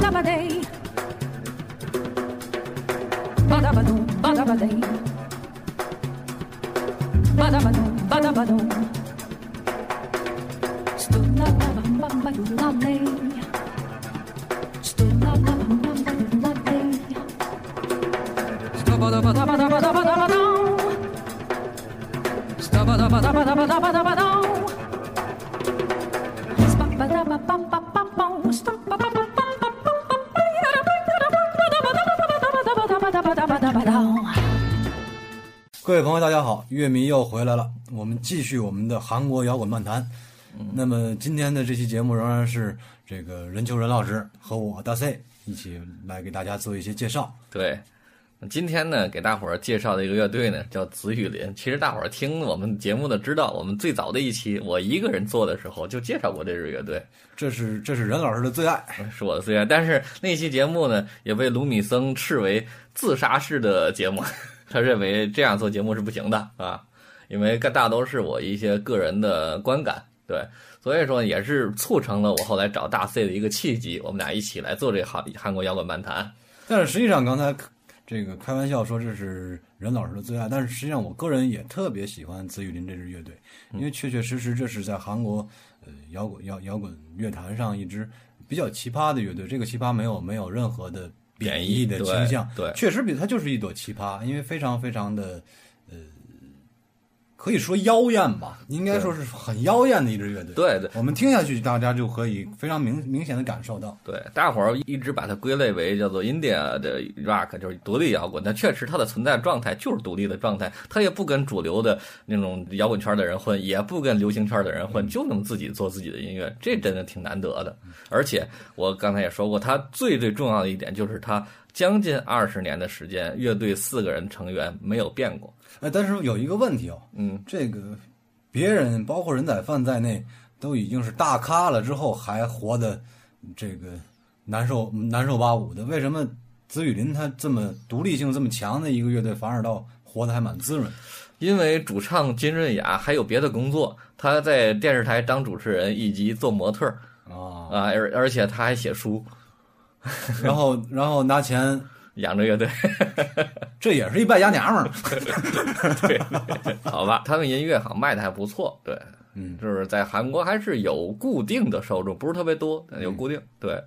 Badabadey. Badabadoo, badabadey. Badabadoo, badabadoo. Stood la bam bam bam lane. 各位朋友，大家好，乐迷又回来了，我们继续我们的韩国摇滚漫谈。那么今天的这期节目仍然是这个任秋仁老师和我大 C 一起来给大家做一些介绍。对，今天呢，给大伙儿介绍的一个乐队呢，叫紫雨林。其实大伙儿听我们节目的知道，我们最早的一期我一个人做的时候就介绍过这支乐队，这是这是任老师的最爱，是我的最爱。但是那期节目呢，也被卢米森斥为自杀式的节目，他认为这样做节目是不行的啊，因为大都是我一些个人的观感。对，所以说也是促成了我后来找大 C 的一个契机，我们俩一起来做这韩韩国摇滚漫谈。但是实际上刚才这个开玩笑说这是任老师的最爱，但是实际上我个人也特别喜欢紫雨林这支乐队，因为确确实实这是在韩国呃摇滚摇摇滚乐坛上一支比较奇葩的乐队。这个奇葩没有没有任何的贬义的倾向，对对确实比它就是一朵奇葩，因为非常非常的呃。可以说妖艳吧，应该说是很妖艳的一支乐队。对对，我们听下去，大家就可以非常明明显的感受到。对，大伙儿一直把它归类为叫做 India 的 rock，就是独立摇滚。但确实它的存在状态就是独立的状态，它也不跟主流的那种摇滚圈的人混，也不跟流行圈的人混，就能自己做自己的音乐，这真的挺难得的。而且我刚才也说过，它最最重要的一点就是它将近二十年的时间，乐队四个人成员没有变过。哎，但是有一个问题哦，嗯，这个别人包括人仔饭在内都已经是大咖了，之后还活得这个难受难受八五的，为什么子雨林他这么独立性这么强的一个乐队，反而倒活得还蛮滋润？因为主唱金润雅还有别的工作，他在电视台当主持人以及做模特儿啊，啊，而而且他还写书，然后然后拿钱，养着乐队。这也是一败家娘们儿。对，好吧，他们音乐好像卖的还不错，对，嗯，就是在韩国还是有固定的受众，不是特别多，但有固定，对。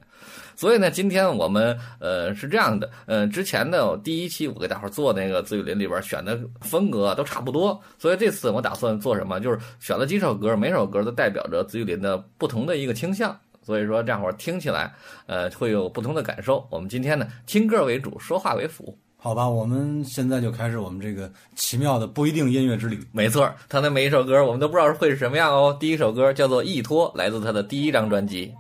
所以呢，今天我们呃是这样的，呃，之前的第一期我给大伙做那个紫雨林里边选的风格都差不多，所以这次我打算做什么，就是选了几首歌，每首歌都代表着紫雨林的不同的一个倾向。所以说，这样会儿听起来，呃，会有不同的感受。我们今天呢，听歌为主，说话为辅。好吧，我们现在就开始我们这个奇妙的不一定音乐之旅。没错，他的每一首歌我们都不知道会是什么样哦。第一首歌叫做《一托》，来自他的第一张专辑。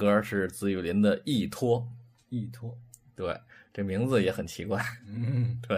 歌是紫雨林的《依托》，依托，对，这名字也很奇怪。嗯，对，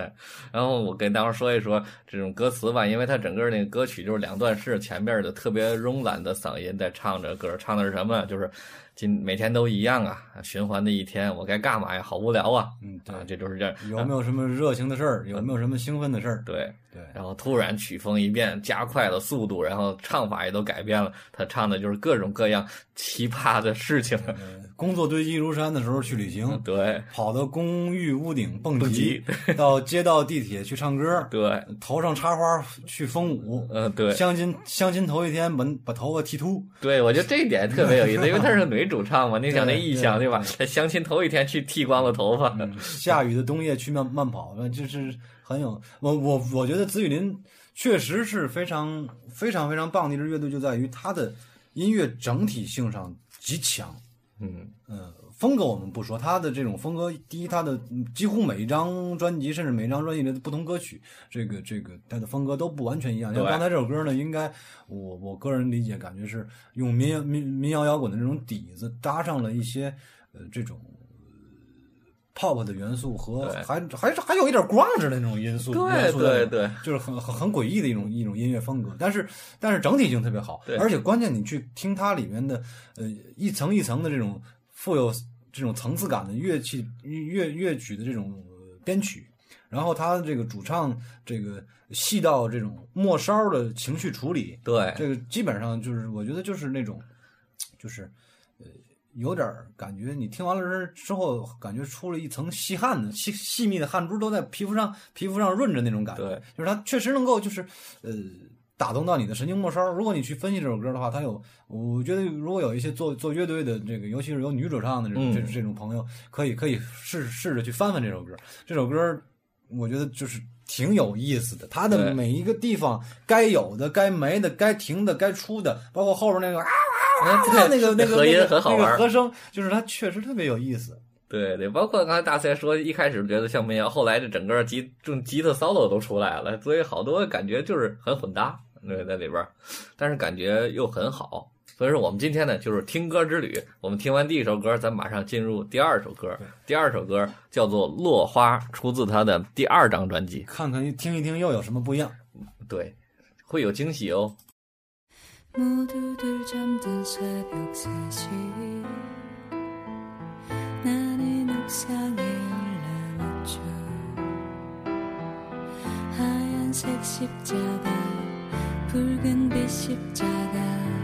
然后我跟大伙说一说这种歌词吧，因为它整个那个歌曲就是两段式，前边的特别慵懒的嗓音在唱着歌，唱的是什么？就是今每天都一样啊，循环的一天，我该干嘛呀？好无聊啊！嗯，对啊，这就是这样。有没有什么热情的事儿？有没有什么兴奋的事儿？对，对，然后突然曲风一变，加快了速度，然后唱法也都改变了。他唱的就是各种各样奇葩的事情。呃工作堆积如山的时候去旅行，对。跑到公寓屋顶蹦蹦极。极，到街道地铁去唱歌，对，头上插花去风舞，嗯、对。相亲相亲头一天把把头发剃秃，对，我觉得这一点特别有意思，因为她是女主唱嘛，你想那意象对对吧？在相亲头一天去剃光了头发，下雨的冬夜去慢慢跑，那就是很有我我我觉得紫雨林确实是非常非常非常棒的一支乐队，就在于它的音乐整体性上极强。嗯，嗯，风格我们不说，他的这种风格，第一，他的嗯几乎每一张专辑，甚至每一张专辑里的不同歌曲，这个这个他的风格都不完全一样。像刚才这首歌呢，应该我我个人理解感觉是用民谣民民谣摇滚的这种底子，搭上了一些呃这种。呃 pop 的元素和还还是还有一点 grunge 的那种因素，对对对，就是很很很诡异的一种一种音乐风格，但是但是整体性特别好对，而且关键你去听它里面的呃一层一层的这种富有这种层次感的乐器乐乐曲的这种呃编曲，然后他这个主唱这个细到这种末梢的情绪处理，对。这个基本上就是我觉得就是那种就是呃有点儿感觉，你听完了之之后，感觉出了一层细汗的细细密的汗珠都在皮肤上皮肤上润着那种感觉。对，就是它确实能够就是呃打动到你的神经末梢。如果你去分析这首歌的话，它有我觉得如果有一些做做乐队的这个，尤其是有女主唱的这种、嗯这这种朋友，可以可以试试着去翻翻这首歌。这首歌我觉得就是。挺有意思的，它的每一个地方该有的、该没的、该停的、该出的，包括后边那个啊 那个那个那个那个很好玩和声，就是它确实特别有意思。对对，包括刚才大赛说，一开始觉得像民谣，后来这整个吉这种吉他 solo 都出来了，所以好多感觉就是很混搭，对，在里边儿，但是感觉又很好。所以说，我们今天呢就是听歌之旅。我们听完第一首歌，咱马上进入第二首歌。第二首歌叫做《落花》，出自他的第二张专辑。看看听一听又有什么不一样？对，会有惊喜哦。 모두들 잠든 새벽 3시 나는 옥상에 올라왔죠. 하얀색 십자가 붉은 빛 십자가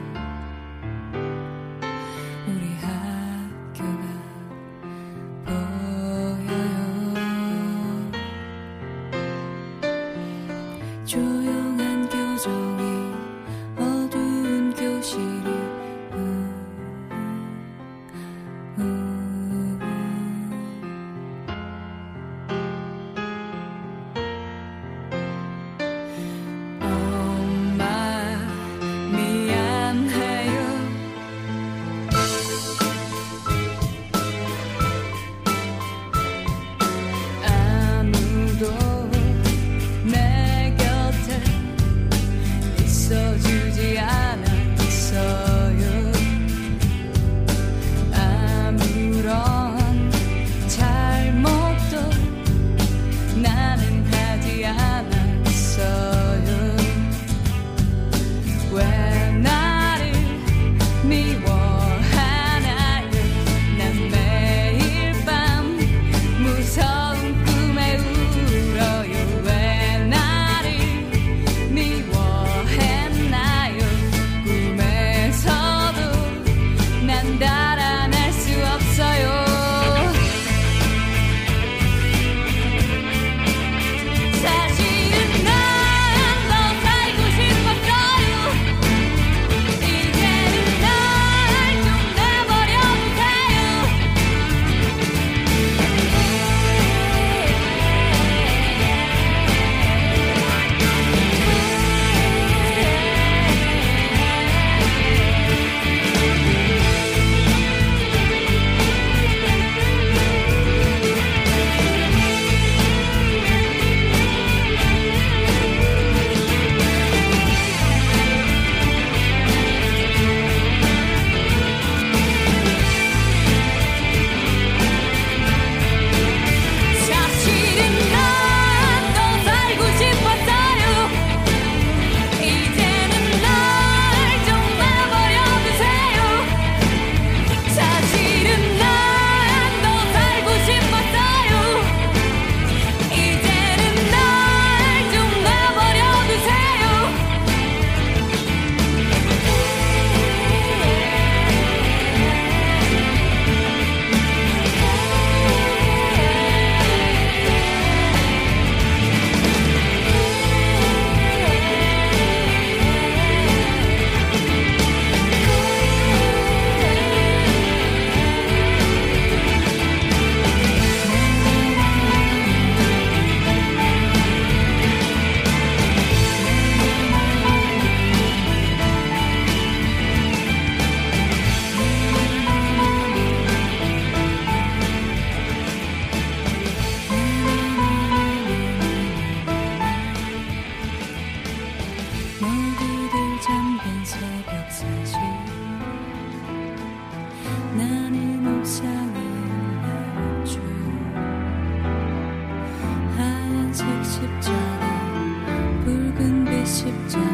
십자가 붉은 빛 십자가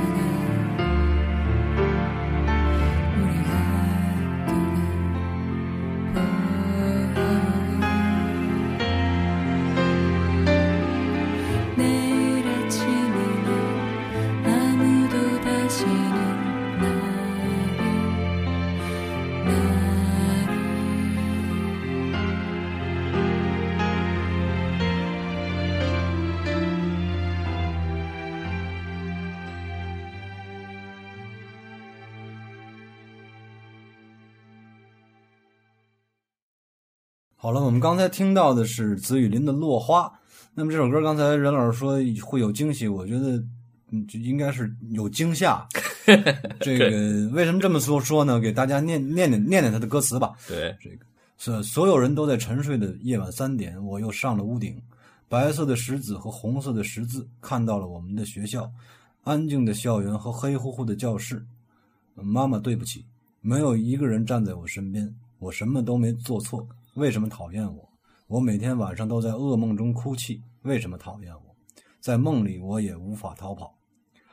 刚才听到的是紫雨林的《落花》。那么这首歌刚才任老师说会有惊喜，我觉得嗯，就应该是有惊吓。这个为什么这么说说呢？给大家念念念念念他的歌词吧。对，所所有人都在沉睡的夜晚三点，我又上了屋顶。白色的石子和红色的十字看到了我们的学校，安静的校园和黑乎乎的教室。妈妈，对不起，没有一个人站在我身边，我什么都没做错，为什么讨厌我？我每天晚上都在噩梦中哭泣，为什么讨厌我？在梦里我也无法逃跑。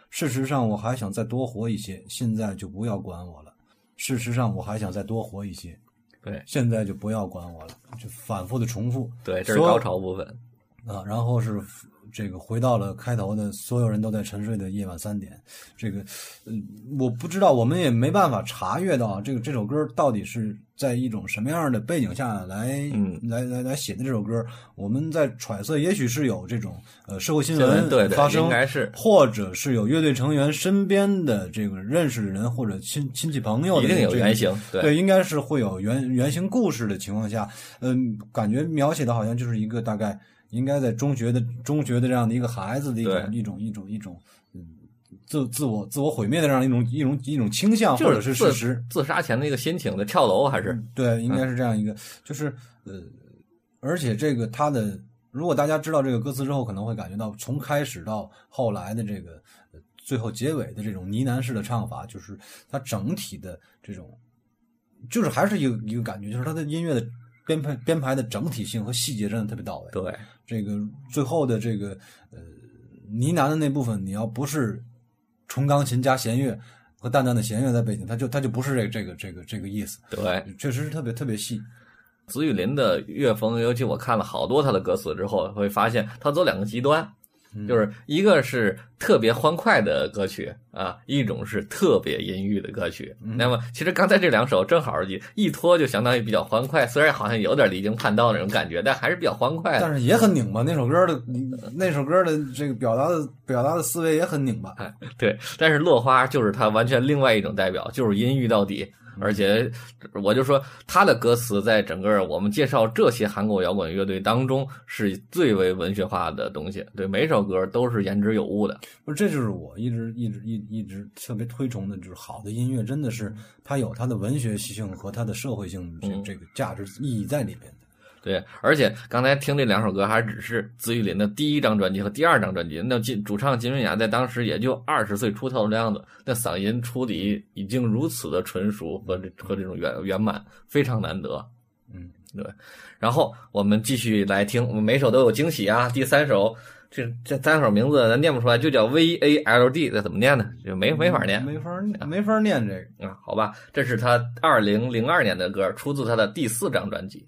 事实上，我还想再多活一些，现在就不要管我了。事实上，我还想再多活一些，对现在就不要管我了，就反复的重复对，这是高潮部分。啊。然后是这个回到了开头的所有人都在沉睡的夜晚三点。这个，嗯，我不知道，我们也没办法查阅到这个这首歌到底是在一种什么样的背景下来，嗯来来来写的这首歌。我们在揣测，也许是有这种呃社会新新闻闻对对发生，应该是或者是有乐队成员身边的这个认识的人或者亲亲戚朋友的一定有这个原型，对，应该是会有原原型故事的情况下，嗯，感觉描写的好像就是一个大概应该在中学的中学的这样的一个孩子的一种一种一种一种嗯自自我自我毁灭的这样一种一种一种倾向或者是是事实，自杀前的一个心情的跳楼还是对，应该是这样一个，就是呃，而且这个他的，如果大家知道这个歌词之后，可能会感觉到从开始到后来的这个呃最后结尾的这种呢喃式的唱法，就是它整体的这种，就是还是一个一个感觉，就是它的音乐的编排编排的整体性和细节真的特别到位。对这个最后的这个呃呢喃的那部分，你要不是纯钢琴加弦乐，和淡淡的弦乐在背景，它就它就不是这个这个这个这个意思，对，确实是特别特别细。紫雨林的乐风，尤其我看了好多他的歌词之后，会发现他走两个极端，就是一个是特别欢快的歌曲啊，一种是特别阴郁的歌曲。那么其实刚才这两首正好一一拖就相当于比较欢快，虽然好像有点离经叛道那种感觉，但还是比较欢快的。但是也很拧巴，那首歌的那首歌的这个表达的表达的思维也很拧巴。对，但是落花就是他完全另外一种代表，就是阴郁到底。而且，我就说他的歌词在整个我们介绍这些韩国摇滚乐队当中是最为文学化的东西。对，每首歌都是言之有物的。不是，这就是我一直一直一一直特别推崇的，就是好的音乐真的是它有它的文学性和它的社会性这这个价值意义在里面的。对，而且刚才听这两首歌还只是紫雨林的第一张专辑和第二张专辑。那金主唱金润雅在当时也就二十岁出头的样子，那嗓音处理已经如此的纯熟和这和这种圆圆满，非常难得。嗯，对。然后我们继续来听，我们每首都有惊喜啊。第三首，这这三首名字咱念不出来，就叫 V A L D，这怎么念呢？就没没法念，没法念，没法念这个啊。好吧，这是他二零零二年的歌，出自他的第四张专辑。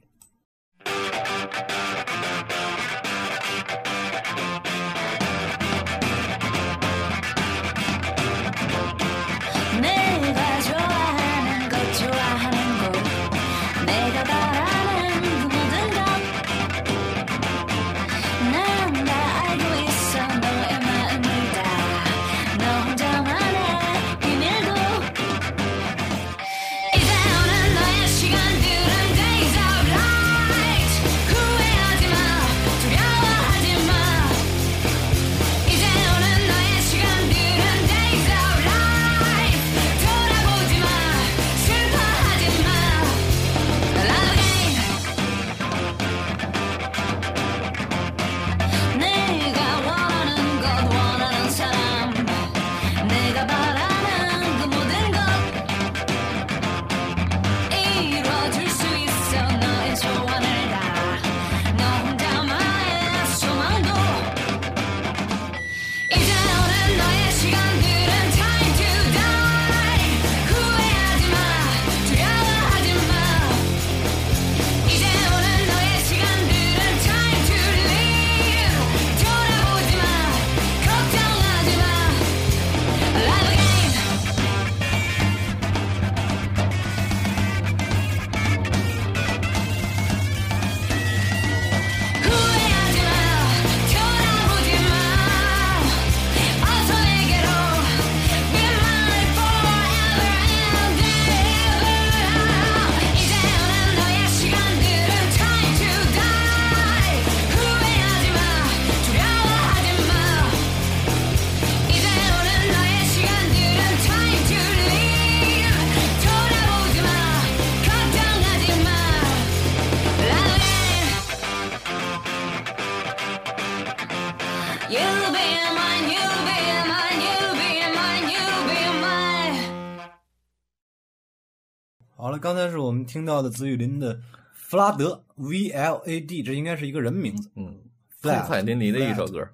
了，刚才是我们听到的紫雨林的弗拉德 V L A D，这应该是一个人名字。嗯，痛快淋漓的一首歌。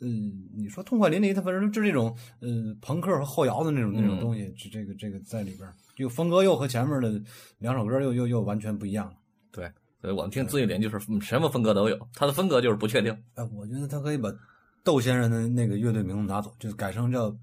嗯，你说痛快淋漓，它反正就是这种呃朋克和后摇的那种那种嗯东西，这这个这个在里边儿，这个风格又和前面的两首歌又又又完全不一样了。对，所以我们听紫雨林就是嗯什么风格都有，他的风格就是不确定。哎，我觉得他可以把窦先生的那个乐队名字拿走，就改成叫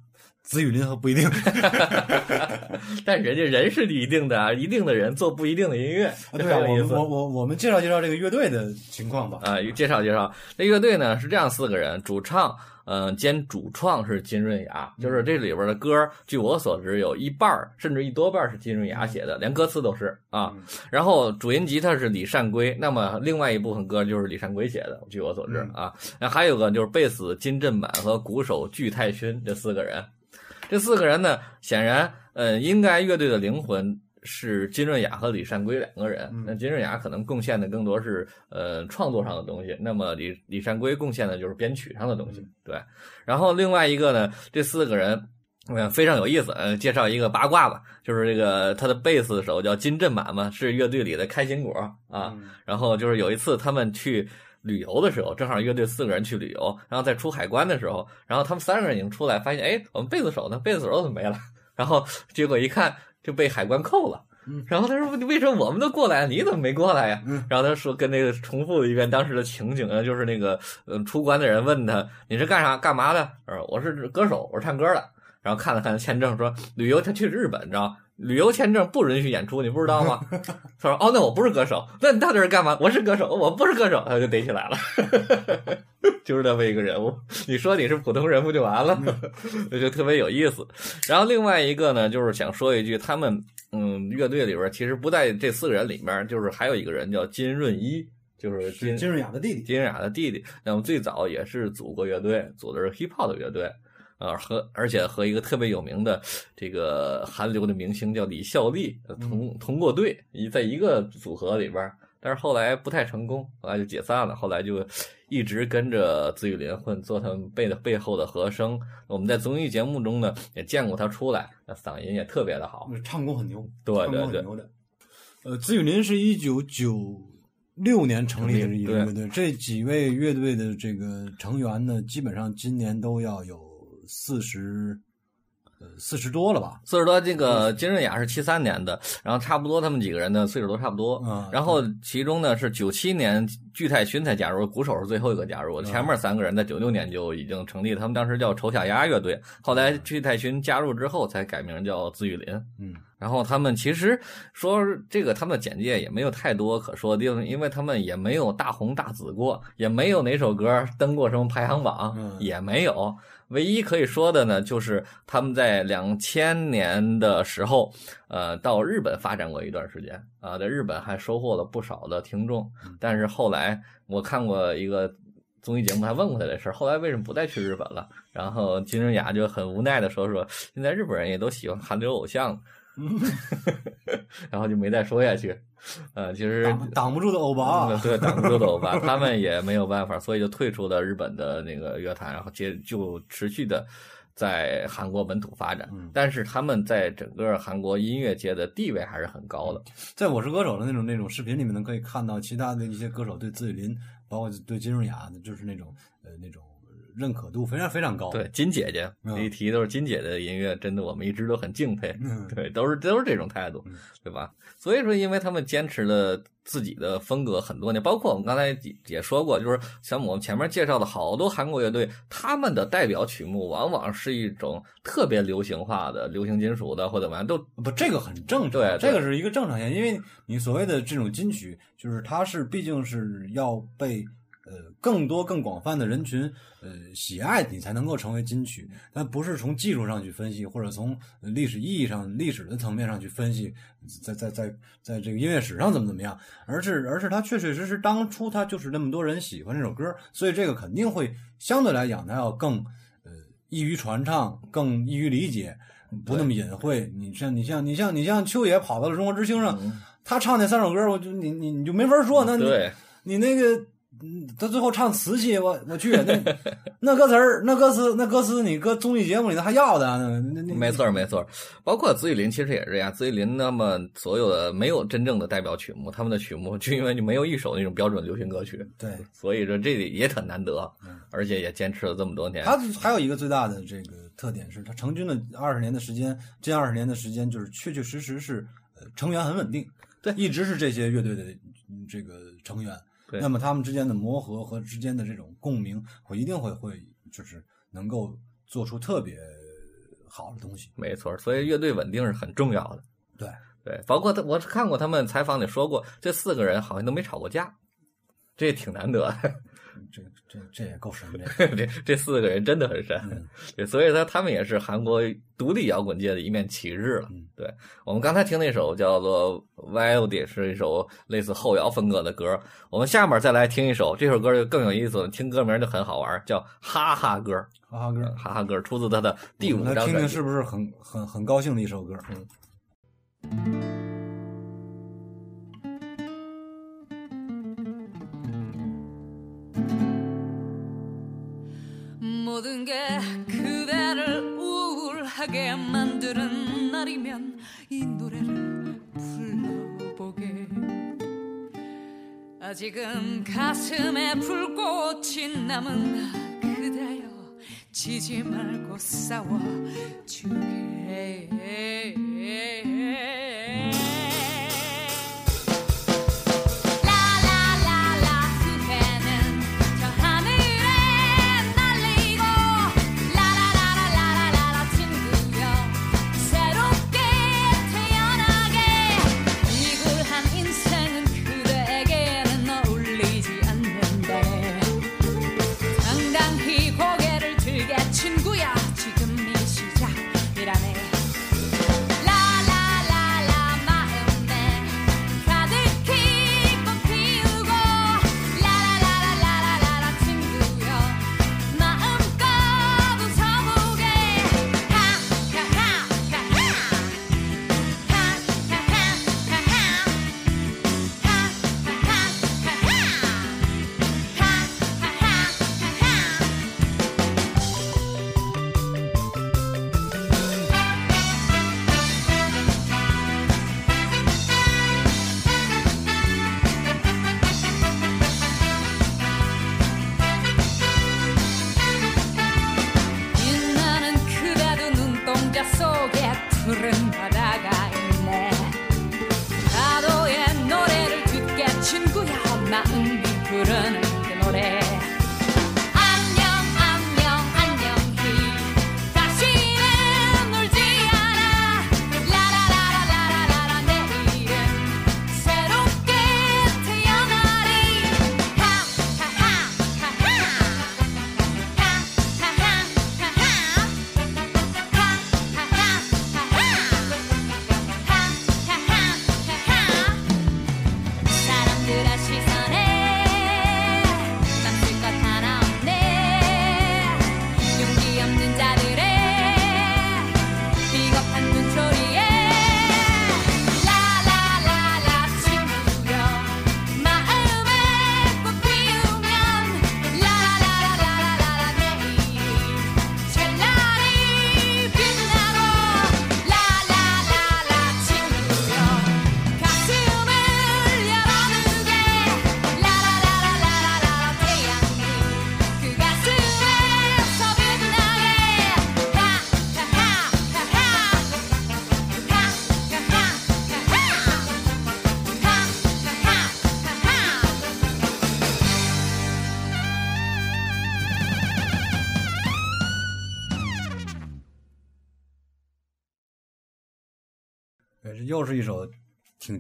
紫雨林和不一定。但人家人是一定的啊，一定的人做不一定的音乐，对我我我我们介绍介绍这个乐队的情况吧。啊，介绍介绍，这乐队呢是这样四个人，主唱，嗯、兼主创是金润雅，就是这里边的歌，据我所知有一半甚至一多半是金润雅写的，连歌词都是啊。然后主音吉他是李善圭，那么另外一部分歌就是李善圭写的，据我所知啊。那还有个就是贝斯金振满和鼓手具泰勋这四个人，这四个人呢，显然，呃，应该乐队的灵魂是金润雅和李善圭两个人。那金润雅可能贡献的更多是呃创作上的东西，那么李李善圭贡献的就是编曲上的东西。对，然后另外一个呢，这四个人。嗯，非常有意思。嗯，介绍一个八卦吧，就是这个他的贝斯手叫金振满嘛，是乐队里的开心果啊。然后就是有一次他们去旅游的时候，正好乐队四个人去旅游，然后在出海关的时候，然后他们三个人已经出来，发现哎，我们贝斯手呢？贝斯手怎么没了？然后结果一看就被海关扣了。嗯然后他说：“为什么我们都过来了，你怎么没过来呀？”然后他说跟那个重复了一遍当时的情景啊，就是那个嗯出关的人问他：“你是干啥干嘛的？”他说：“我是歌手，我是唱歌的。”然后看了看签证，说：“旅游他去日本，你知道吗？旅游签证不允许演出，你不知道吗？” 他说：“哦，那我不是歌手，那你到底是干嘛？我是歌手，我不是歌手。”他就逮起来了，就是这么一个人物。你说你是普通人不就完了？我觉得特别有意思。然后另外一个呢，就是想说一句，他们嗯乐队里边其实不在这四个人里面，就是还有一个人叫金润一，就是金金润雅的弟弟，金润雅的弟弟。那么最早也是组过乐队，组的是 hip hop 的乐队。啊，和而且和一个特别有名的这个韩流的明星叫李孝利呃同同过队，一在一个组合里边，但是后来不太成功，后来就解散了。后来就一直跟着子雨林混，做他们背的背后的和声。我们在综艺节目中呢也见过他出来，那嗓音也特别的好。唱功很牛，对对对。呃，紫雨林是一九九六年成立的一个乐队，这几位乐队的这个成员呢，基本上今年都要有四十，呃，四十多了吧？四十多，这个金润雅是七三年的，然后差不多他们几个人的岁数都差不多。嗯然后其中呢是九七年具泰勋才加入，鼓手是最后一个加入的，前面三个人在九六年就已经成立，他们当时叫丑小鸭乐队，后来具泰勋加入之后才改名叫紫雨林。嗯，然后他们其实说这个他们的简介也没有太多可说的地方，因为他们也没有大红大紫过，也没有哪首歌登过什么排行榜，嗯也没有。唯一可以说的呢，就是他们在两千年的时候，呃，到日本发展过一段时间啊，在日本还收获了不少的听众。但是后来我看过一个综艺节目，还问过他这事儿，后来为什么不再去日本了？然后金正雅就很无奈的说说，现在日本人也都喜欢韩流偶像，然后就没再说下去。呃，其实挡挡不住的欧巴嗯，对，挡不住的欧巴，他们也没有办法，所以就退出了日本的那个乐坛，然后接就持续的在韩国本土发展。嗯但是他们在整个韩国音乐界的地位还是很高的。在《我是歌手》的那种那种视频里面呢，可以看到其他的一些歌手对自己林，包括对金润雅，就是那种呃那种认可度非常非常高。对，金姐姐嗯一提都是金姐的音乐，真的我们一直都很敬佩。嗯 对，都是都是这种态度嗯，对吧？所以说，因为他们坚持了自己的风格很多年，包括我们刚才也也说过，就是像我们前面介绍的好多韩国乐队，他们的代表曲目往往是一种特别流行化的流行金属的或者怎么样，都不，这个很正常，对对这个是一个正常现象，因为你所谓的这种金曲，就是它是毕竟是要被呃更多更广泛的人群呃喜爱，你才能够成为金曲，但不是从技术上去分析，或者从呃历史意义上、历史的层面上去分析，在在在在这个音乐史上怎么怎么样，而是而是它确确实实当初它就是那么多人喜欢这首歌，所以这个肯定会相对来讲它要更呃易于传唱，更易于理解。不那么隐晦，你像你像你像你像秋野跑到了中国之星上，他唱那三首歌，我就你你你就没法说，那你对。你那个，嗯，他最后唱瓷器，我我去，那那歌词儿，那歌词，那歌词，你搁综艺节目里头还要的没错，没错，包括紫雨林其实也是这样。紫雨林那么所有的没有真正的代表曲目，他们的曲目就因为就没有一首那种标准流行歌曲，对。所以说这里也很难得，而且也坚持了这么多年。他还有一个最大的这个特点是，他成军的二十年的时间，近二十年的时间，就是确确实实是呃成员很稳定，对一直是这些乐队的嗯这个成员。对那么他们之间的磨合和之间的这种共鸣，我一定会会就是能够做出特别好的东西。没错，所以乐队稳定是很重要的。对，对，包括他，我看过他们采访里说过，这四个人好像都没吵过架，这也挺难得的。这这这也够神的。这这四个人真的很神，嗯 对，所以说他们也是韩国独立摇滚界的一面旗帜了。嗯对我们刚才听那首叫做《Wild》，是一首类似后摇风格的歌。我们下面再来听一首，这首歌就更有意思了，听歌名就很好玩，叫《哈哈歌》。哈哈歌，哈哈歌出自他的第五张专辑。听听是不是很很很高兴的一首歌？嗯 우울하게 만드는 날이면 이 노래를 불러보게. 아직은 가슴에 불꽃이 남은 그대여 지지 말고 싸워 주게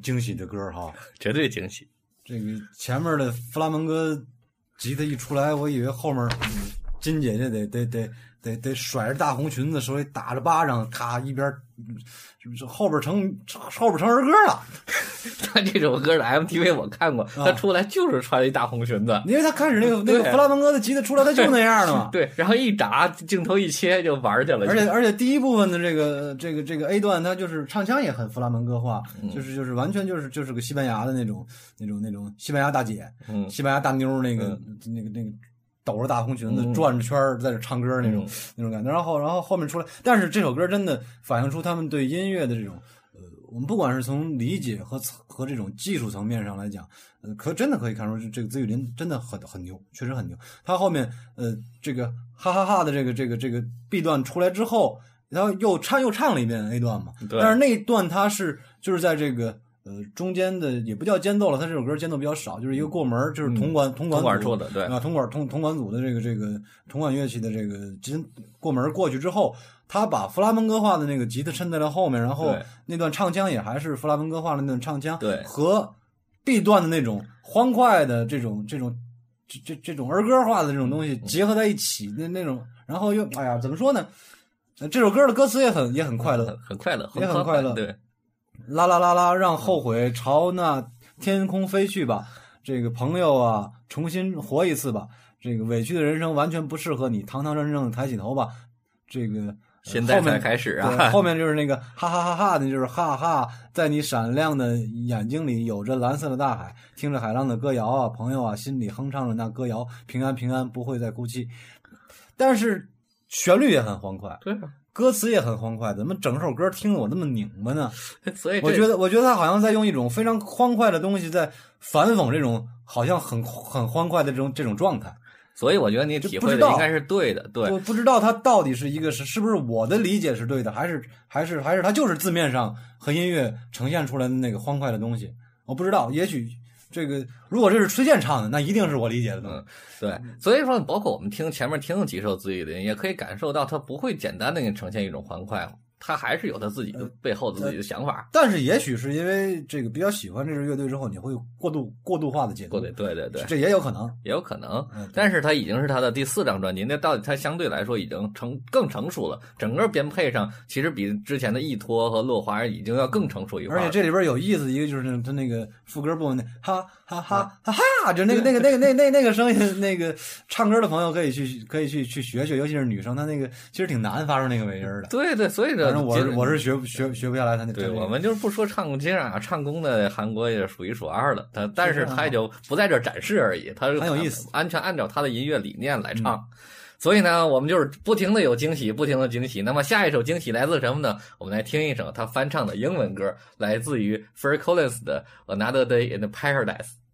惊喜的歌哈。绝对惊喜。这个前面的弗拉门戈吉他一出来，我以为后面金姐姐得得得得得甩着大红裙子，手里打着巴掌，咔一边，嗯是后边成后边成儿歌了？他这首歌的 MTV 我看过，他出来就是穿一大红裙子，因为他开始那个 那个弗拉门戈的吉他出来，他就那样的嘛。对，然后一打镜头一切就玩去了，而且而且第一部分的这个这个这个 A 段，他就是唱腔也很弗拉门戈化，嗯就是就是完全就是就是个西班牙的那种那种那种西班牙大姐，嗯西班牙大妞儿那个、那个那个抖着大红裙子、嗯转着圈儿在这唱歌那种、嗯那种感觉。然后然后后面出来，但是这首歌真的反映出他们对音乐的这种呃，我们不管是从理解和和这种技术层面上来讲，呃，可真的可以看出这个紫雨林真的很很牛，确实很牛。他后面呃这个哈哈哈的这个这个这个 B 段出来之后，然后又唱又唱了一遍 A 段嘛，对但是那一段他是就是在这个。呃，中间的也不叫间奏了，他这首歌间奏比较少，就是一个过门儿，就是铜管、铜管铜管组出的对啊，铜管铜铜管组的这个这个铜管乐器的这个金过门过去之后，他把弗拉门戈化的那个吉他衬在了后面，然后那段唱腔也还是弗拉门戈化的那段唱腔，对和 B 段的那种欢快的这种这种这这这种儿歌化的这种东西结合在一起，那那种，然后又哎呀，怎么说呢？呃这首歌的歌词也很也很快乐，很很快乐，也很快乐对，啦啦啦啦，让后悔朝那天空飞去吧。这个朋友啊，重新活一次吧。这个委屈的人生完全不适合你，堂堂正正的抬起头吧。这个呃现在后面才开始啊，后面就是那个哈哈哈哈的，就是哈哈，在你闪亮的眼睛里有着蓝色的大海，听着海浪的歌谣啊，朋友啊，心里哼唱着那歌谣，平安平安，不会再哭泣。但是旋律也很欢快，对啊，歌词也很欢快，怎么整首歌听得我那么拧巴呢？所以我觉得，我觉得他好像在用一种非常欢快的东西在反讽这种好像很很欢快的这种这种状态。所以我觉得你体会的应该是对的，对我不知道他到底是一个是是不是我的理解是对的，还是还是还是他就是字面上和音乐呈现出来的那个欢快的东西，我不知道。也许这个如果这是崔健唱的，那一定是我理解的东西。对，所以说包括我们听前面听的几首自己的，也可以感受到他不会简单的给你呈现一种欢快，他还是有他自己的背后的自己的想法。但是也许是因为这个比较喜欢这支乐队之后，你会过度过度化的解读，对对对对，这也有可能。也有可能嗯，但是他已经是他的第四张专辑，那到底他相对来说已经成更成熟了，整个编配上其实比之前的一托和落花已经要更成熟一块。而且这里边有意思一个就是他那个副歌部分那哈哈哈哈哈，就那个那个那个那那那个声音，那个唱歌的朋友可以去可以去去学学，尤其是女生，她那个其实挺难发出那个尾音的。对对，所以呢反正我是我是学学学不下来他那。个我们就是不说唱功，其实啊，唱功的韩国也数一数二的。他但是他也就不在这儿展示而已，他是很有意思，完全按照他的音乐理念来唱。所以呢，我们就是不停的有惊喜，不停的惊喜。那么下一首惊喜来自什么呢？我们来听一首他翻唱的英文歌，来自于 Phil Collins 的《Another Day in Paradise》。「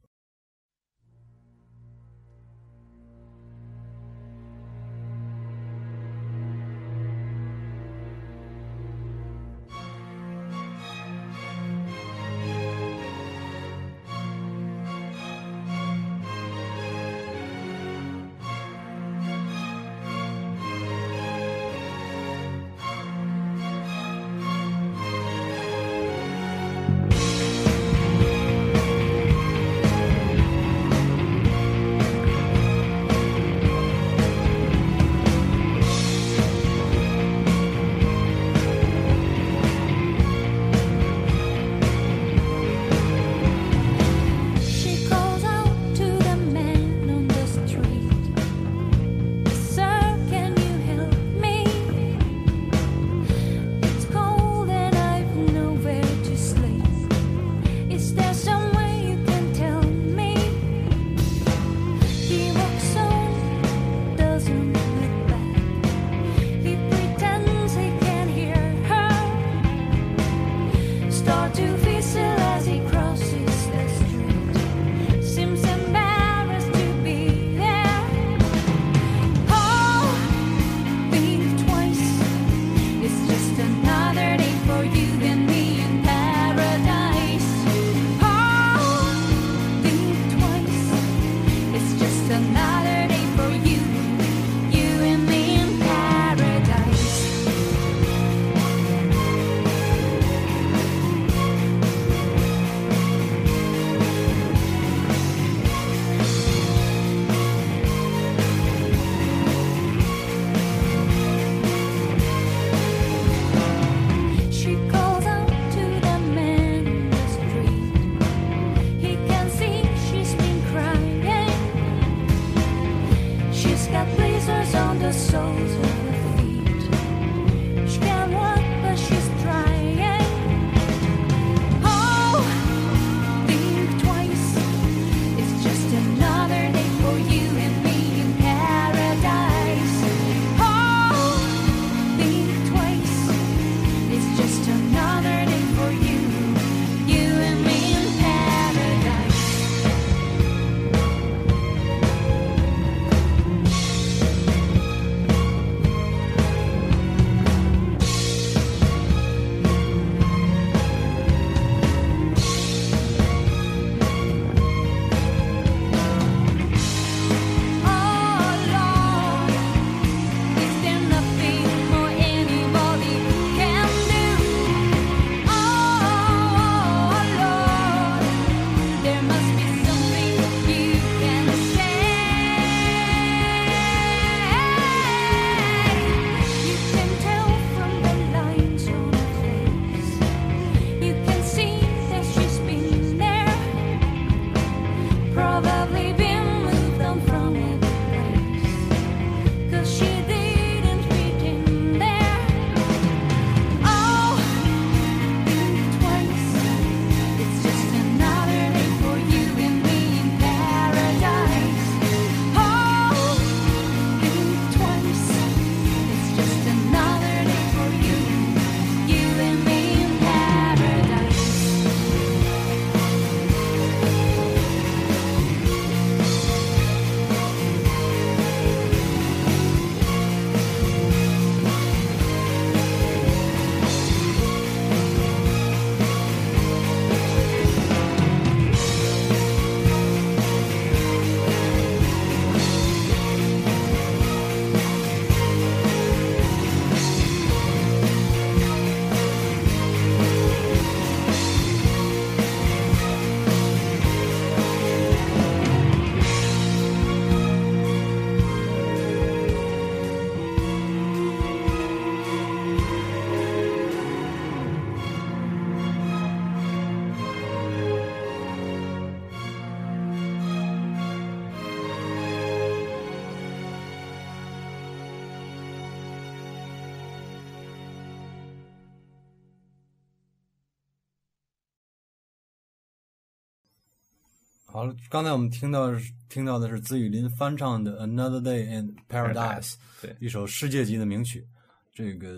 好了，刚才我们听到听到的是紫雨林翻唱的《Another Day in Paradise》，对一首世界级的名曲。这个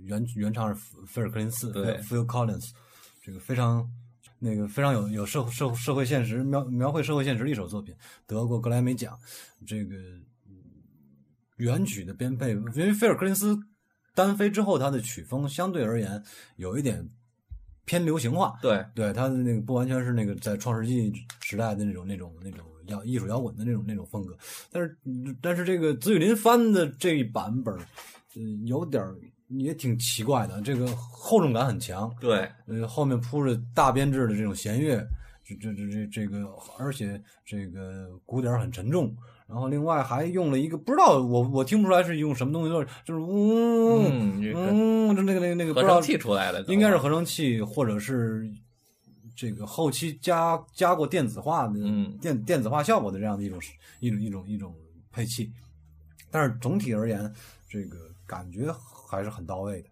原原唱是菲尔·克林斯对 （Phil Collins），这个非常那个非常有有社会社社会现实描描绘社会现实的一首作品，得过格莱美奖。这个嗯原曲的编配，因为菲尔·克林斯单飞之后，他的曲风相对而言有一点偏流行化。对，对他的那个不完全是那个在创世纪时代的那种那种那种摇艺术摇滚的那种那种风格，但是嗯但是这个紫雨林翻的这一版本，嗯，有点也挺奇怪的，这个厚重感很强，对，呃，后面铺着大编制的这种弦乐，这这这这这个，而且这个鼓点很沉重，然后另外还用了一个不知道我我听不出来是用什么东西，就是就是呜嗯，这个嗯，就那个那个那个不合成器出来的，应该是合成器，或者是这个后期加加过电子化的、嗯电电子化效果的这样的一种一种一种一种配器，但是总体而言，这个感觉还是很到位的。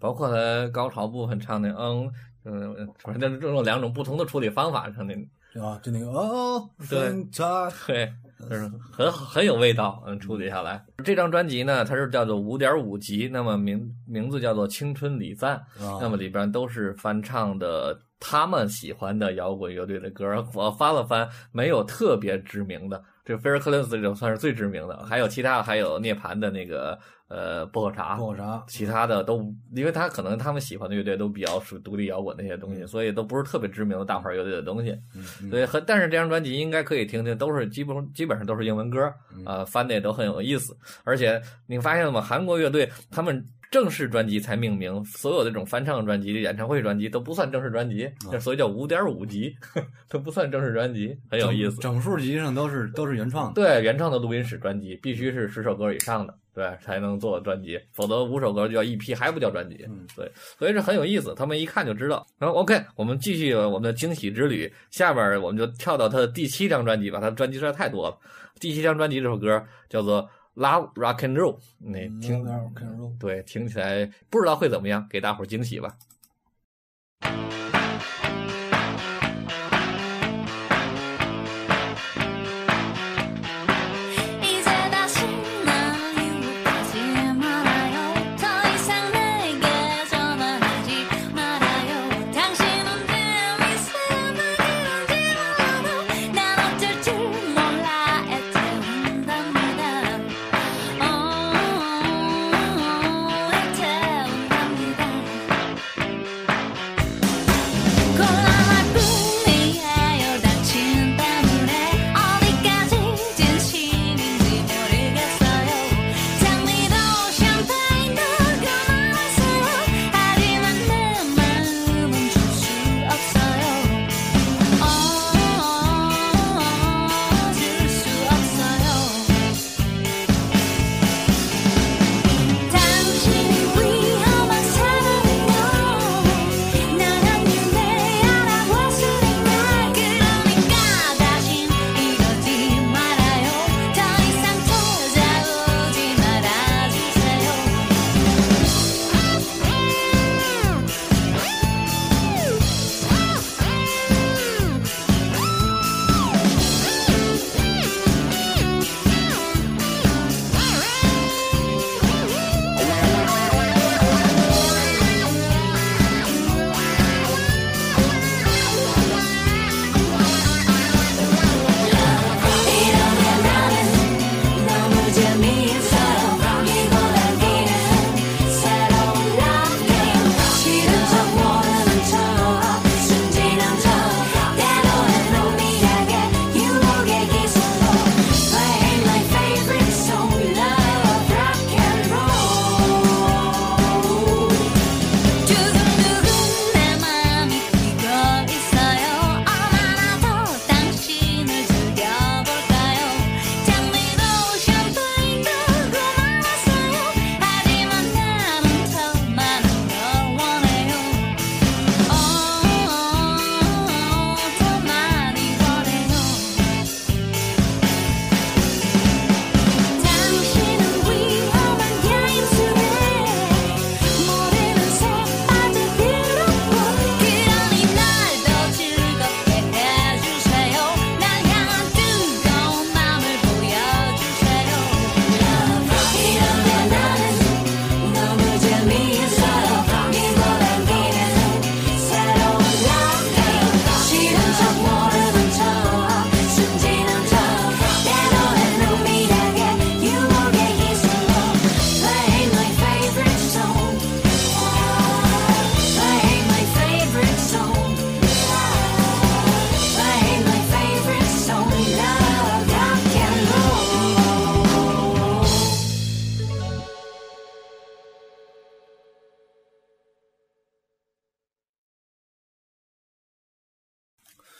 包括他高潮部分唱的嗯嗯，反正这种两种不同的处理方法唱的，对吧？就那个哦，对对，就是很很有味道，嗯，处理下来。这张专辑呢，它是叫做五点五级，那么名名字叫做《青春礼赞》，啊，那么里边都是翻唱的他们喜欢的摇滚乐队的歌。我翻了翻，没有特别知名的，这菲尔克林斯这种算是最知名的，还有其他还有涅槃的那个呃薄荷茶，薄荷茶，其他的都，因为他可能他们喜欢的乐队都比较属独立摇滚那些东西，所以都不是特别知名的大牌乐队的东西。嗯嗯所以很，但是这张专辑应该可以听听，都是基本基本上都是英文歌，嗯啊、翻的也都很有意思。而且你发现了吗？韩国乐队他们正式专辑才命名，所有的这种翻唱专辑、演唱会专辑都不算正式专辑，所以叫五点五级，都不算正式专辑，很有意思。整数级上都是都是原创的。对，原创的录音室专辑必须是十首歌以上的，对，才能做专辑，否则五首歌就叫一批还不叫专辑。嗯对，所以这很有意思，他们一看就知道。然后 OK，我们继续我们的惊喜之旅，下边我们就跳到他的第七张专辑吧，他的专辑实在太多了。第七张专辑这首歌叫做《Love Rock and Roll》，那听、点 rock and roll 对听起来不知道会怎么样，给大伙儿惊喜吧。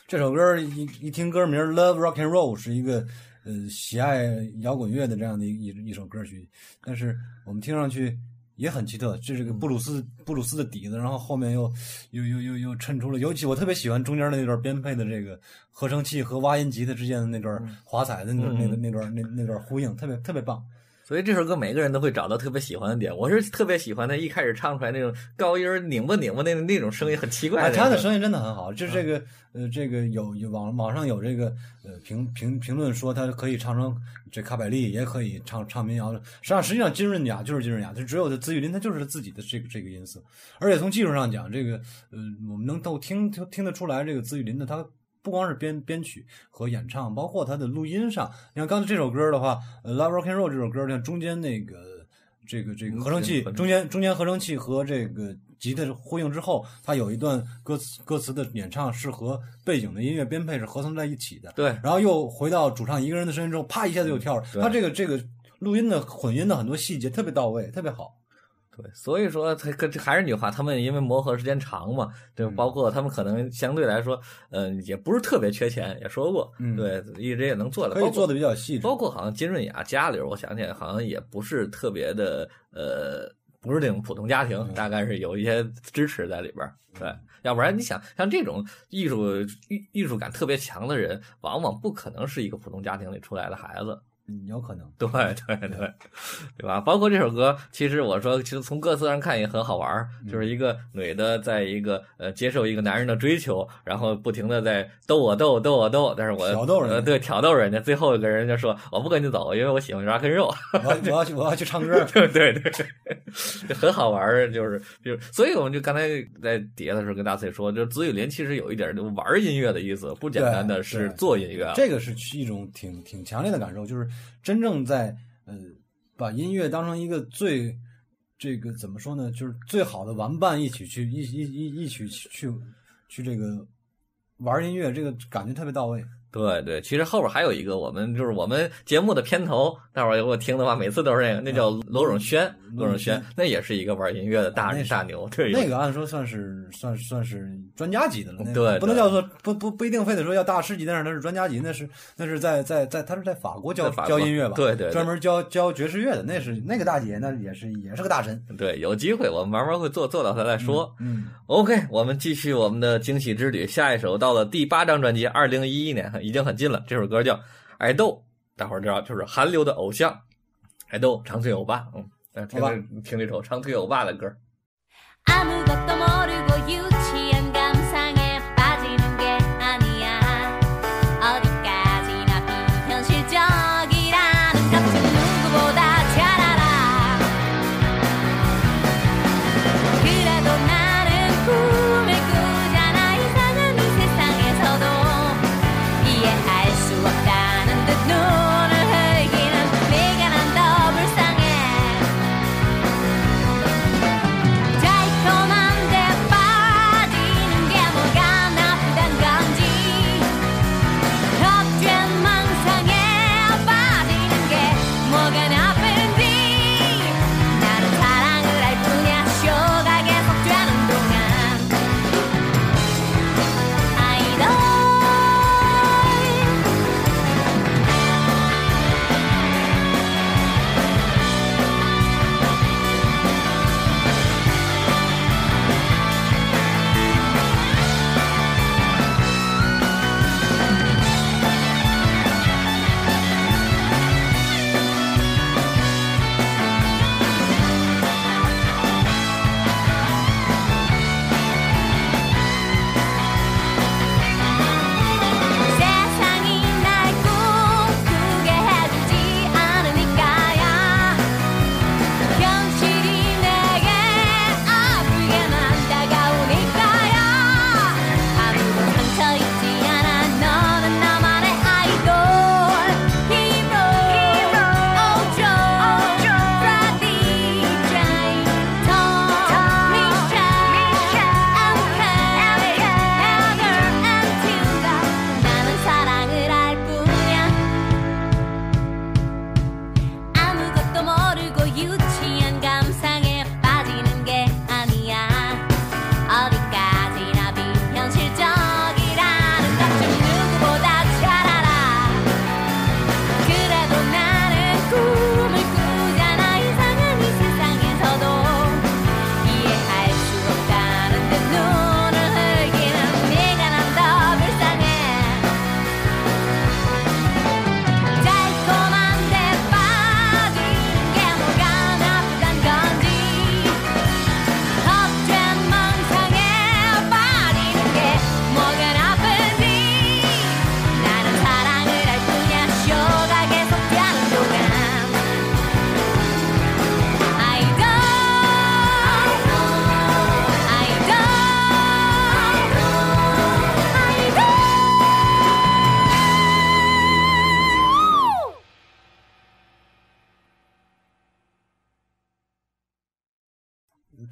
这首歌一一听歌名《Love Rock and Roll》是一个呃喜爱摇滚乐的这样的一一一首歌曲，但是我们听上去也很奇特，这是个布鲁斯布鲁斯的底子，然后后面又又又又又衬出了，尤其我特别喜欢中间的那段编配的这个合成器和挖音吉他之间的那段华彩的那段、那个那段那那段呼应，特别特别棒。所以这首歌每个人都会找到特别喜欢的点。我是特别喜欢他一开始唱出来那种高音儿拧巴拧巴那那种声音，很奇怪哎，他的声音真的很好，就是这个呃，这个有有网网上有这个呃评评评论说他可以唱成这卡百利，也可以唱唱民谣。实际上，实际上金润雅就是金润雅，就只有这资玉林他就是他自己的这个这个音色。而且从技术上讲，这个呃，我们能都听听听得出来，这个资玉林的他。不光是编编曲和演唱，包括他的录音上，你看刚才这首歌的话，呃，《Love Rock and Roll》这首歌，像中间那个这个这个合成器，嗯中间中间合成器和这个吉他呼应之后，它有一段歌词歌词的演唱是和背景的音乐编配是合成在一起的，对。然后又回到主唱一个人的声音之后，啪一下子又跳了，对。他这个这个录音的混音的很多细节特别到位，特别好。对，所以说他跟这还是那句话，他们因为磨合时间长嘛，对，嗯包括他们可能相对来说，嗯、也不是特别缺钱，也说过，嗯对，一直也能做的，可以做的比较细致，包括好像金润雅家里，我想起来好像也不是特别的，呃，不是那种普通家庭，嗯大概是有一些支持在里边儿。对，要不然你想像这种艺术艺艺术感特别强的人，往往不可能是一个普通家庭里出来的孩子。嗯，有可能。对对对，对吧？包括这首歌，其实我说，其实从歌词上看也很好玩儿，就是一个女的在一个呃接受一个男人的追求，然后不停的在逗我逗我逗我逗，但是我挑逗人呃对挑逗人家，最后跟人家说我不跟你走，因为我喜欢 rock and roll。我要我要去我要去唱歌，对对对，就 很好玩儿，就是就是，所以我们就刚才在底下的时候跟大 C 说，就紫雨林其实有一点就玩音乐的意思，不简单的是做音乐了。这个是一种挺挺强烈的感受，就是真正在呃把音乐当成一个最这个怎么说呢，就是最好的玩伴一起去一一一一起去去这个玩音乐，这个感觉特别到位。对对，其实后边还有一个，我们就是我们节目的片头，待会儿如果听的话，每次都是那个，那叫罗永轩，罗永轩，那也是一个玩音乐的大大牛，对，那个按说算是算算是专家级的了，那对对不能叫做不不不一定非得说要大师级，但是他是专家级，那是那是在在在他是在法国教法国教音乐吧，对对对专门教教爵士乐的，那是那个大姐，那也是也是个大神。对，有机会我们慢慢会做做到他再说。嗯，OK，我们继续我们的惊喜之旅，下一首到了第八张专辑，二零一一年已经很近了。这首歌叫《爱豆》，大伙儿知道就是韩流的偶像，爱豆长腿欧巴。嗯，来听听这首长腿欧巴的歌。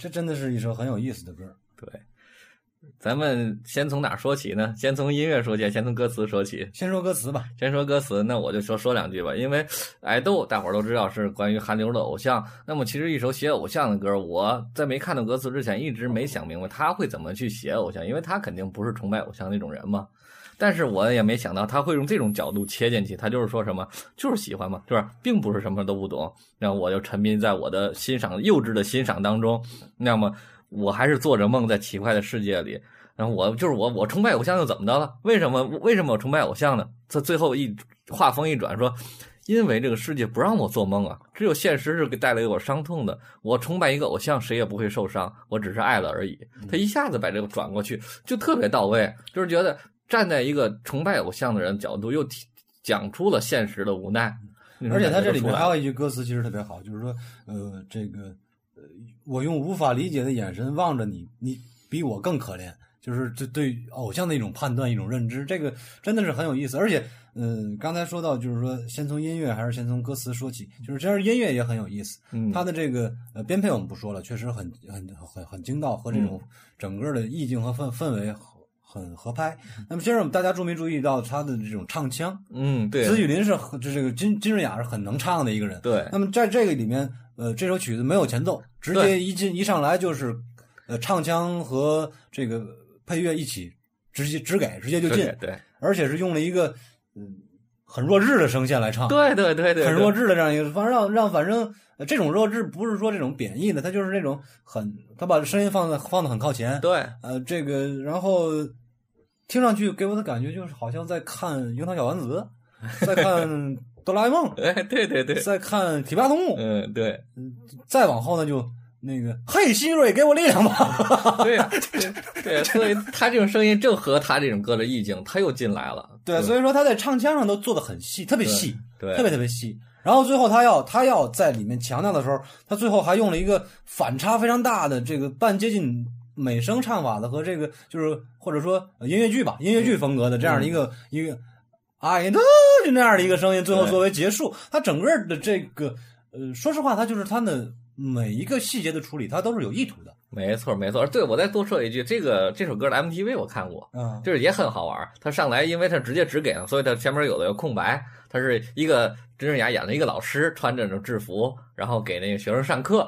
这真的是一首很有意思的歌。对，咱们先从哪儿说起呢？先从音乐说起，先从歌词说起。先说歌词吧，先说歌词，那我就说说两句吧。因为爱豆大伙儿都知道是关于韩流的偶像，那么其实一首写偶像的歌，我在没看到歌词之前，一直没想明白他会怎么去写偶像，因为他肯定不是崇拜偶像那种人嘛。但是我也没想到他会用这种角度切进去，他就是说什么，就是喜欢嘛，是吧？并不是什么都不懂。那我就沉迷在我的欣赏幼稚的欣赏当中，那么我还是做着梦在奇怪的世界里。然后我就是我，我崇拜偶像又怎么的了？为什么为什么我崇拜偶像呢？他最后一话锋一转说，因为这个世界不让我做梦啊，只有现实是给带来给我伤痛的。我崇拜一个偶像，谁也不会受伤，我只是爱了而已。他一下子把这个转过去，就特别到位，就是觉得站在一个崇拜偶像的人角度，又提讲出了现实的无奈。而且他这里面还有有一句歌词其实特别好，就是说，呃，这个，呃，我用无法理解的眼神望着你，你比我更可怜，就是这对偶像的一种判断、一种认知，这个真的是很有意思。而且，嗯、刚才说到，就是说，先从音乐还是先从歌词说起，就是其实音乐也很有意思。嗯它的这个呃编配我们不说了，确实很很很很精到，和这种整个的意境和氛氛围很很合拍。那么，先生，大家注没注意到他的这种唱腔？嗯，对。紫雨林是很这这个金金瑞雅是很能唱的一个人。对。那么在这个里面，呃，这首曲子没有前奏，直接一进一上来就是，呃，唱腔和这个配乐一起直接直给，直接就进，对。而且是用了一个嗯很弱智的声线来唱，对对对对，很弱智的这样一个，反正让让反正、呃这种弱智不是说这种贬义的，他就是那种很他把声音放在放的很靠前，对。呃，这个然后听上去给我的感觉就是好像在看《樱桃小丸子》，在看哆啦 A 梦，哎对对对，在看体巴动物，嗯对。再往后呢就那个嘿希瑞给我力量吧，对 对对，所以他这种声音正合他这种歌的意境，他又进来了。对，所以说他在唱腔上都做的很细，特别细，对。特别特别细。然后最后他要他要在里面强调的时候，他最后还用了一个反差非常大的这个半接近美声唱法的和这个就是或者说呃音乐剧吧，音乐剧风格的这样的一个、一个哎的就那样的一个声音，最后作为结束。它整个的这个呃，说实话，它就是它的每一个细节的处理，它都是有意图的。没错没错。对，我再多说一句，这个这首歌的 MTV 我看过，嗯，就是也很好玩儿。他上来，因为他直接只给了，所以他前面有的有空白。他是一个真人雅演的一个老师，穿着那种制服，然后给那个学生上课。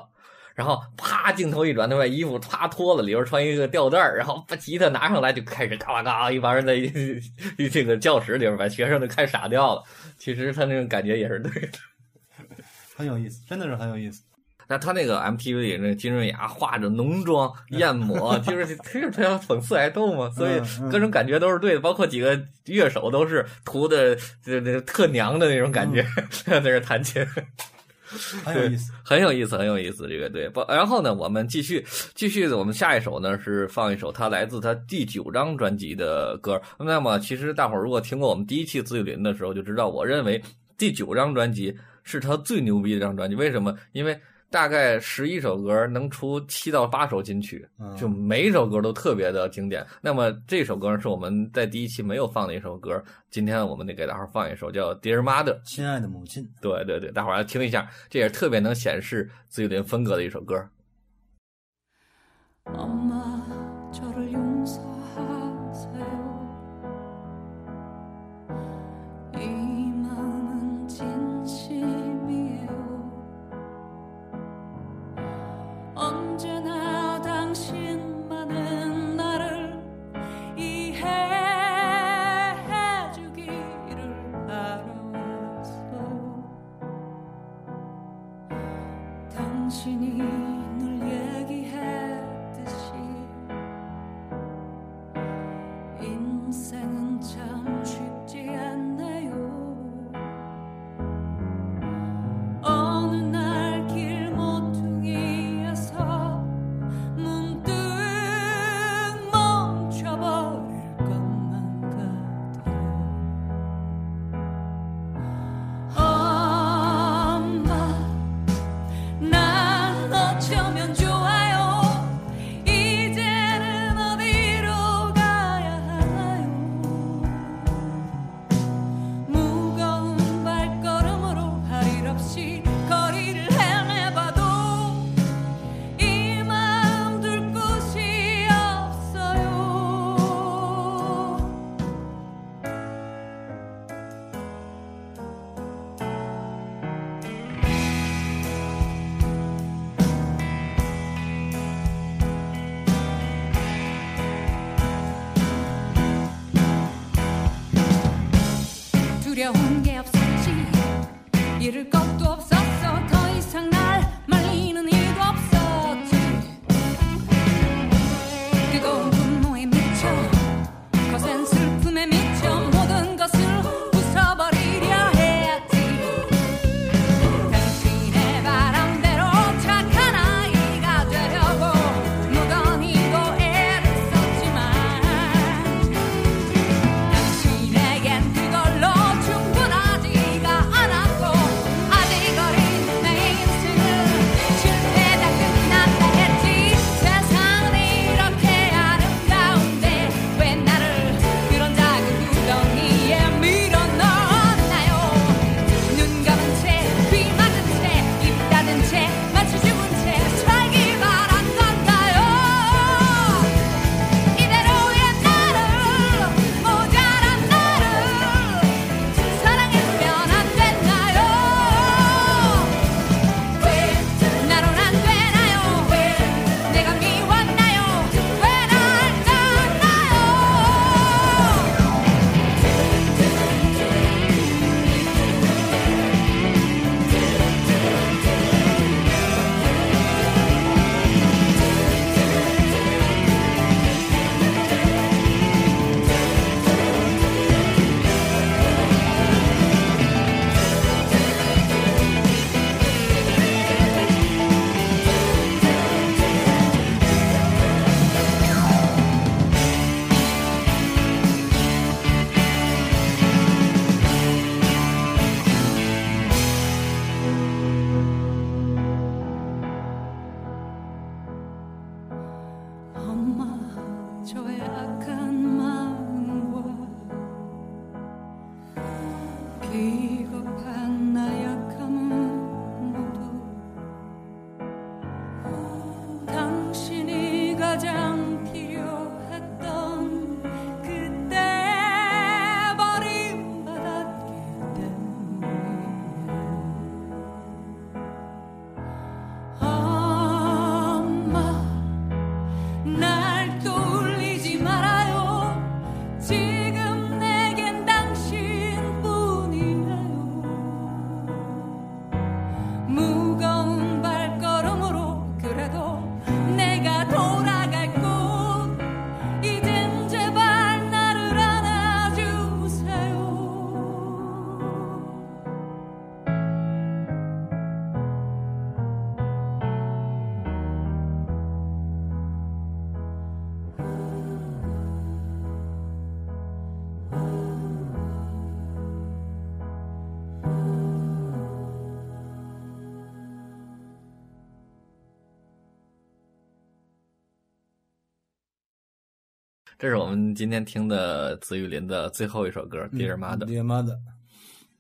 然后啪，镜头一转，他把衣服啪脱了，里边穿一个吊带儿，然后把吉他拿上来就开始嘎啦嘎啦，一帮人在一一 这个教室里边把学生都看傻掉了。其实他那种感觉也是对的。很有意思，真的是很有意思。那他那个 MTV 里那金润雅化着浓妆艳抹，就是他他要讽刺爱豆嘛，所以各种感觉都是对的，包括几个乐手都是涂的这这特娘的那种感觉，在那弹琴，很有意思。很有意思，很有意思。这个对，不然后呢，我们继续继续，我们下一首呢是放一首他来自他第九张专辑的歌。那么其实大伙儿如果听过我们第一期自雨林的时候，就知道我认为第九张专辑是他最牛逼的一张专辑。为什么？因为大概十一首歌能出七到八首金曲，嗯就每一首歌都特别的经典。那么这首歌是我们在第一期没有放的一首歌，今天我们得给大伙儿放一首叫《Dear Mother》。亲爱的母亲，对对对，大伙儿来听一下，这也是特别能显示自由林风格的一首歌。엄마 这是我们今天听的紫雨林的最后一首歌《Dear Mother》。Dear Mother，，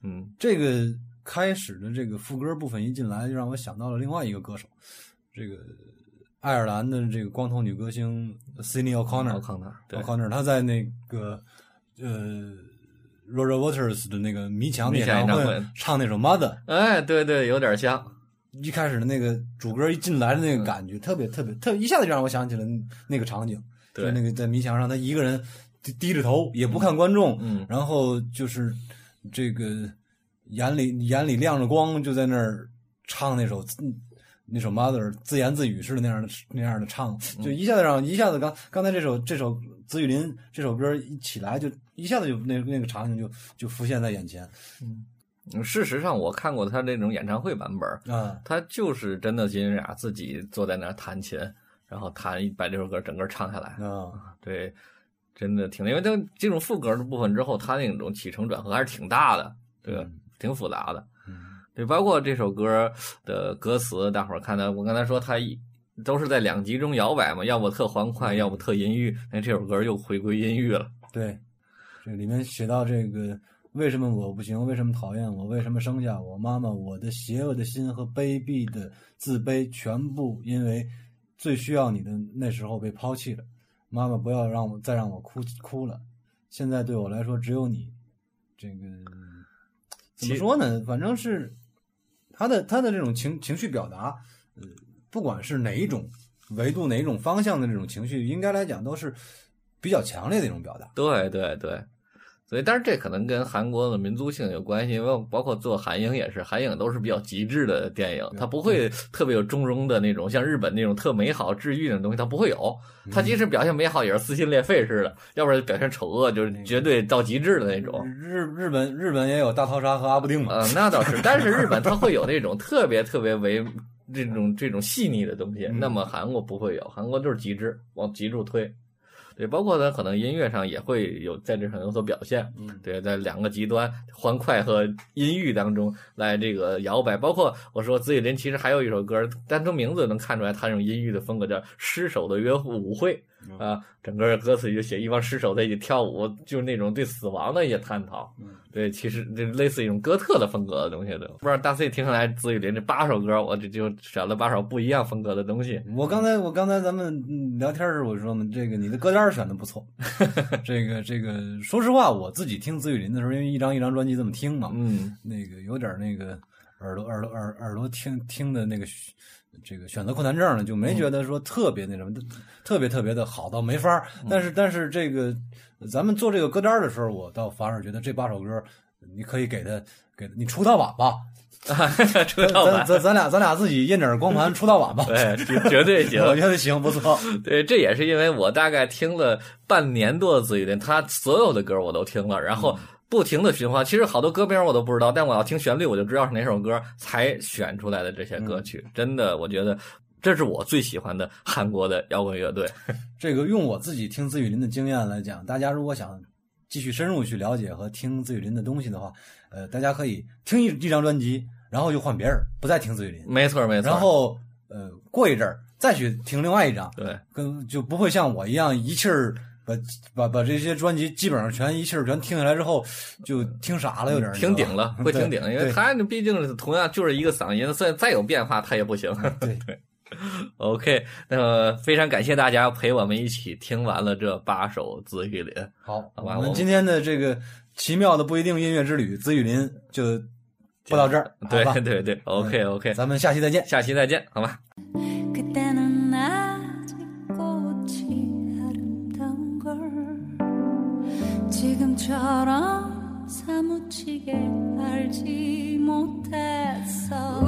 嗯，这个开始的这个副歌部分一进来，就让我想到了另外一个歌手，这个爱尔兰的这个光头女歌星 Cindy O'Connor。我看看，对，O'Connor，她在那个呃 Roger Waters 的那个迷墙迷演唱会墙演唱会唱那首 Mother，哎，对对，有点像，一开始的那个主歌一进来的那个感觉，特别特别特，一下子就让我想起了那个场景，对。就那个在迷墙上，他一个人低低着头，也不看观众，嗯。然后就是这个眼里眼里亮着光，就在那儿唱那首嗯那首 Mother 自言自语似的那样的那样的唱，就一下子让一下子刚刚才这首这首紫雨林这首歌一起来，就一下子就那那个场景就就浮现在眼前嗯。事实上，我看过他那种演唱会版本，啊，他就是真的金雅自己坐在那儿弹琴，然后弹把这首歌整个唱下来。啊，对，真的挺，因为他进入副歌的部分之后，他那种起承转合还是挺大的，对吧？嗯挺复杂的。嗯对，包括这首歌的歌词，大伙儿看到，我刚才说它一都是在两极中摇摆嘛，要不特欢快，要不特阴郁。那这首歌又回归阴郁了。对，这里面写到这个为什么我不行，为什么讨厌我，为什么生下我妈妈，我的邪恶的心和卑鄙的自卑，全部因为最需要你的那时候被抛弃了。妈妈，不要让我再让我哭哭了。现在对我来说只有你。这个怎么说呢？反正是他的他的这种情情绪表达，呃，不管是哪一种维度、哪一种方向的这种情绪，应该来讲都是比较强烈的一种表达。对对对，所以，但是这可能跟韩国的民族性有关系，因为包括做韩影也是，韩影都是比较极致的电影，它不会特别有中庸的那种，像日本那种特美好治愈的东西，它不会有。它即使表现美好，也是撕心裂肺似的，要不然表现丑恶就是绝对到极致的那种。日日本日本也有大逃杀和阿布定嘛，嗯，那倒是，但是日本它会有那种特别特别为这种这种细腻的东西，那么韩国不会有，韩国就是极致，往极致推。对，包括他可能音乐上也会有在这上有所表现，嗯对，在两个极端欢快和阴郁当中来这个摇摆。包括我说紫雨林其实还有一首歌，单从名字能看出来他这种阴郁的风格，叫《失手的约舞会》啊，整个歌词就写一帮尸首在一起跳舞，就是那种对死亡的一些探讨。对，其实这类似一种哥特的风格的东西的。不知道大 C 听下来紫雨林这八首歌，我这就选了八首不一样风格的东西。我刚才我刚才咱们嗯聊天时我说嘛，这个你的歌单选的不错，这个这个说实话，我自己听紫雨林的时候，因为一张一张专辑这么听嘛，嗯，那个有点那个耳朵耳朵耳耳朵听听的那个这个选择困难症呢，就没觉得说特别那什么，特别特别的好到没法儿。但是但是这个咱们做这个歌单的时候，我倒反而觉得这八首歌你可以给他给你出道版吧，出道版，咱咱咱俩咱俩自己印点光盘出道版吧。对，绝绝对行。我觉得行，不错。对，这也是因为我大概听了半年多的紫雨林，他所有的歌我都听了，然后不停的循环。其实好多歌名我都不知道，但我要听旋律，我就知道是哪首歌，才选出来的这些歌曲。真的，我觉得这是我最喜欢的韩国的摇滚乐队。这个用我自己听紫雨林的经验来讲，大家如果想继续深入去了解和听紫雨林的东西的话，呃，大家可以听一一张专辑，然后就换别人，不再听紫雨林，没错，没错。然后呃，过一阵儿再去听另外一张，对，跟就不会像我一样一气儿把把把这些专辑基本上全一气儿全听下来之后，就听傻了，有点儿听顶了，会听顶，因为对他毕竟是同样就是一个嗓音，再再有变化他也不行。对 对。OK，那么非常感谢大家陪我们一起听完了这八首紫雨林。好，好吧我们今天的这个奇妙的不一定音乐之旅，紫雨林就播到这儿，对对对，OK OK，咱们下期再见。下期再见，好吧。 지금처럼 사무치게 알지 못했어